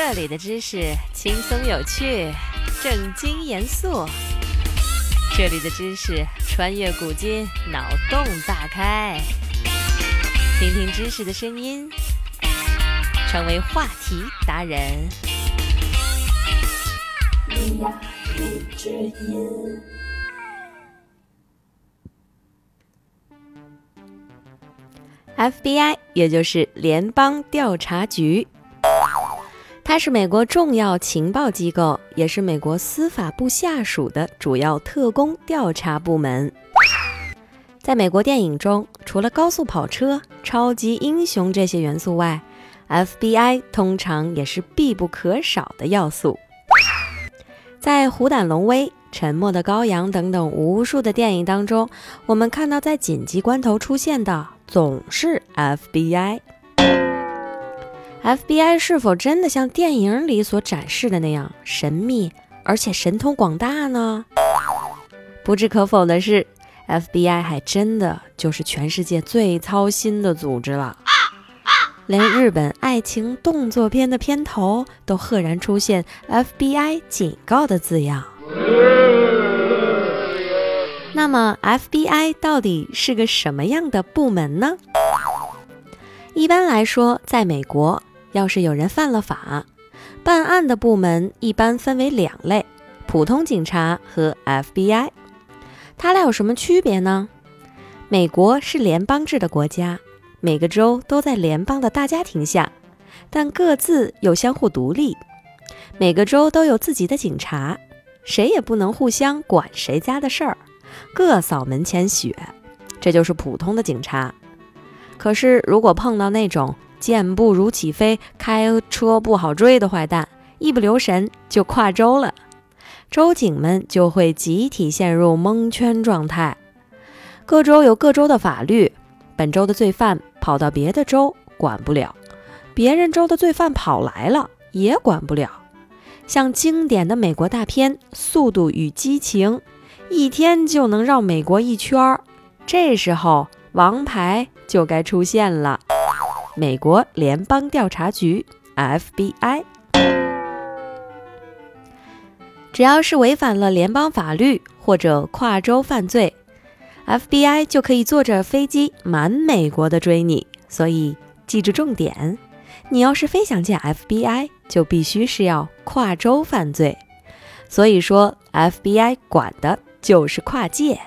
这里的知识轻松有趣，正经严肃。这里的知识穿越古今，脑洞大开。听听知识的声音，成为话题达人。FBI，也就是联邦调查局。它是美国重要情报机构，也是美国司法部下属的主要特工调查部门。在美国电影中，除了高速跑车、超级英雄这些元素外，FBI 通常也是必不可少的要素。在《虎胆龙威》《沉默的羔羊》等等无数的电影当中，我们看到在紧急关头出现的总是 FBI。FBI 是否真的像电影里所展示的那样神秘，而且神通广大呢？不置可否的是，FBI 还真的就是全世界最操心的组织了。连日本爱情动作片的片头都赫然出现 FBI 警告的字样。那么，FBI 到底是个什么样的部门呢？一般来说，在美国。要是有人犯了法，办案的部门一般分为两类：普通警察和 FBI。它俩有什么区别呢？美国是联邦制的国家，每个州都在联邦的大家庭下，但各自又相互独立。每个州都有自己的警察，谁也不能互相管谁家的事儿，各扫门前雪。这就是普通的警察。可是如果碰到那种……健步如起飞，开车不好追的坏蛋，一不留神就跨州了，州警们就会集体陷入蒙圈状态。各州有各州的法律，本州的罪犯跑到别的州管不了，别人州的罪犯跑来了也管不了。像经典的美国大片《速度与激情》，一天就能绕美国一圈儿，这时候王牌就该出现了。美国联邦调查局 （FBI） 只要是违反了联邦法律或者跨州犯罪，FBI 就可以坐着飞机满美国的追你。所以记住重点：你要是非想见 FBI，就必须是要跨州犯罪。所以说，FBI 管的就是跨界。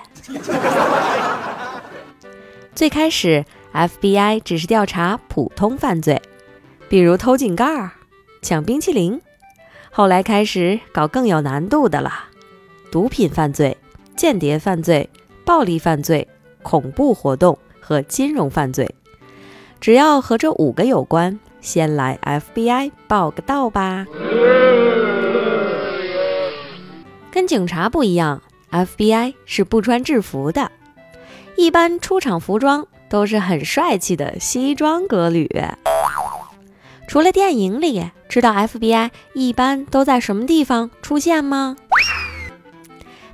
最开始。FBI 只是调查普通犯罪，比如偷井盖、抢冰淇淋。后来开始搞更有难度的了，毒品犯罪、间谍犯罪、暴力犯罪、恐怖活动和金融犯罪。只要和这五个有关，先来 FBI 报个到吧。跟警察不一样，FBI 是不穿制服的，一般出场服装。都是很帅气的西装革履。除了电影里，知道 FBI 一般都在什么地方出现吗？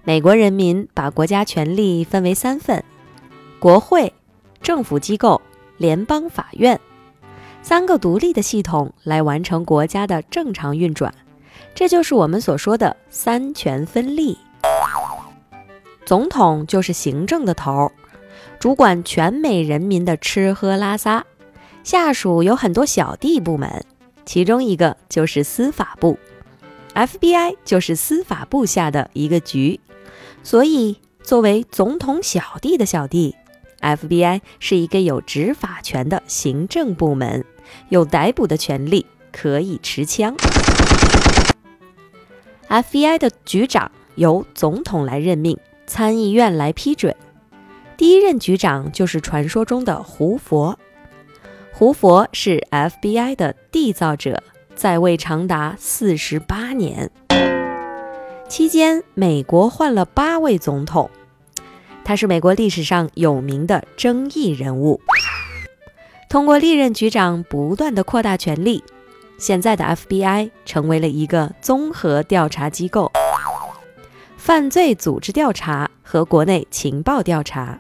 美国人民把国家权力分为三份：国会、政府机构、联邦法院，三个独立的系统来完成国家的正常运转。这就是我们所说的三权分立。总统就是行政的头。主管全美人民的吃喝拉撒，下属有很多小弟部门，其中一个就是司法部，FBI 就是司法部下的一个局。所以，作为总统小弟的小弟，FBI 是一个有执法权的行政部门，有逮捕的权利，可以持枪。FBI 的局长由总统来任命，参议院来批准。第一任局长就是传说中的胡佛，胡佛是 FBI 的缔造者，在位长达四十八年，期间美国换了八位总统，他是美国历史上有名的争议人物。通过历任局长不断的扩大权力，现在的 FBI 成为了一个综合调查机构，犯罪组织调查和国内情报调查。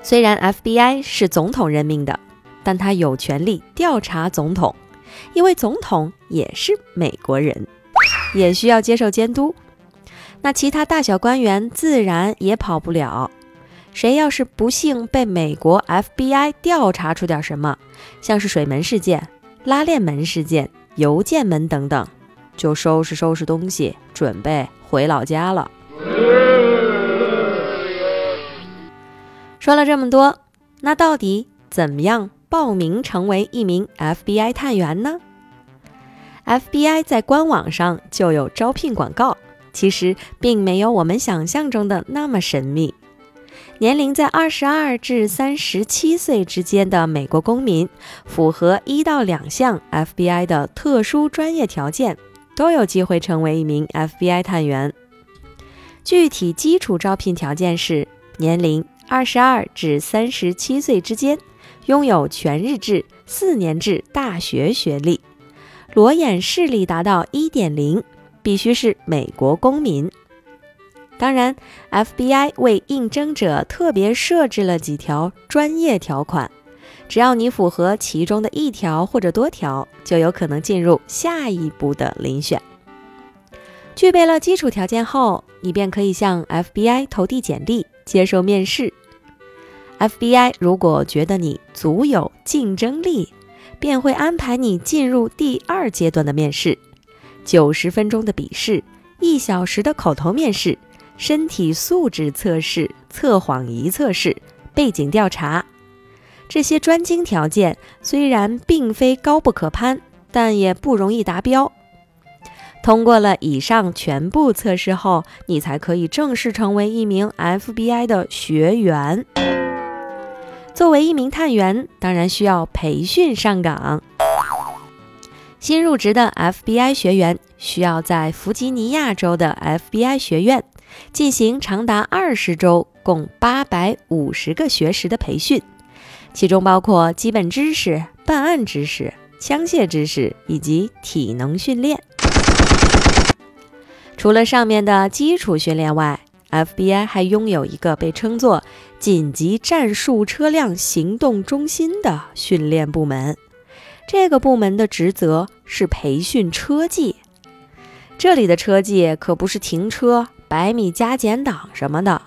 虽然 FBI 是总统任命的，但他有权利调查总统，因为总统也是美国人，也需要接受监督。那其他大小官员自然也跑不了。谁要是不幸被美国 FBI 调查出点什么，像是水门事件、拉链门事件、邮件门等等，就收拾收拾东西，准备回老家了。说了这么多，那到底怎么样报名成为一名 FBI 探员呢？FBI 在官网上就有招聘广告，其实并没有我们想象中的那么神秘。年龄在二十二至三十七岁之间的美国公民，符合一到两项 FBI 的特殊专业条件，都有机会成为一名 FBI 探员。具体基础招聘条件是：年龄二十二至三十七岁之间，拥有全日制四年制大学学历，裸眼视力达到一点零，必须是美国公民。当然，FBI 为应征者特别设置了几条专业条款，只要你符合其中的一条或者多条，就有可能进入下一步的遴选。具备了基础条件后，你便可以向 FBI 投递简历，接受面试。FBI 如果觉得你足有竞争力，便会安排你进入第二阶段的面试，九十分钟的笔试，一小时的口头面试。身体素质测试、测谎仪测试、背景调查，这些专精条件虽然并非高不可攀，但也不容易达标。通过了以上全部测试后，你才可以正式成为一名 FBI 的学员。作为一名探员，当然需要培训上岗。新入职的 FBI 学员需要在弗吉尼亚州的 FBI 学院。进行长达二十周、共八百五十个学时的培训，其中包括基本知识、办案知识、枪械知识以及体能训练。除了上面的基础训练外，FBI 还拥有一个被称作“紧急战术车辆行动中心”的训练部门。这个部门的职责是培训车技。这里的车技可不是停车。百米加减档什么的，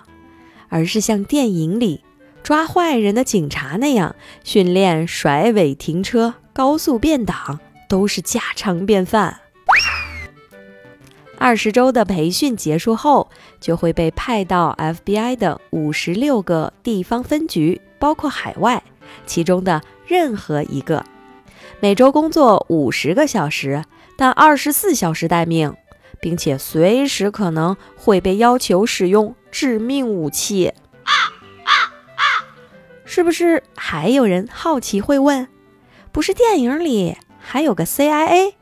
而是像电影里抓坏人的警察那样训练甩尾停车、高速变挡，都是家常便饭。二十周的培训结束后，就会被派到 FBI 的五十六个地方分局，包括海外，其中的任何一个，每周工作五十个小时，但二十四小时待命。并且随时可能会被要求使用致命武器，是不是？还有人好奇会问：不是电影里还有个 CIA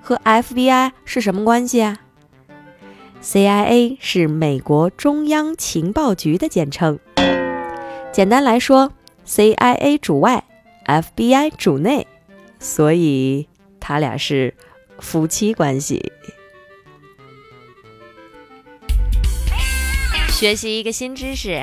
和 FBI 是什么关系啊？CIA 是美国中央情报局的简称，简单来说，CIA 主外，FBI 主内，所以他俩是夫妻关系。学习一个新知识，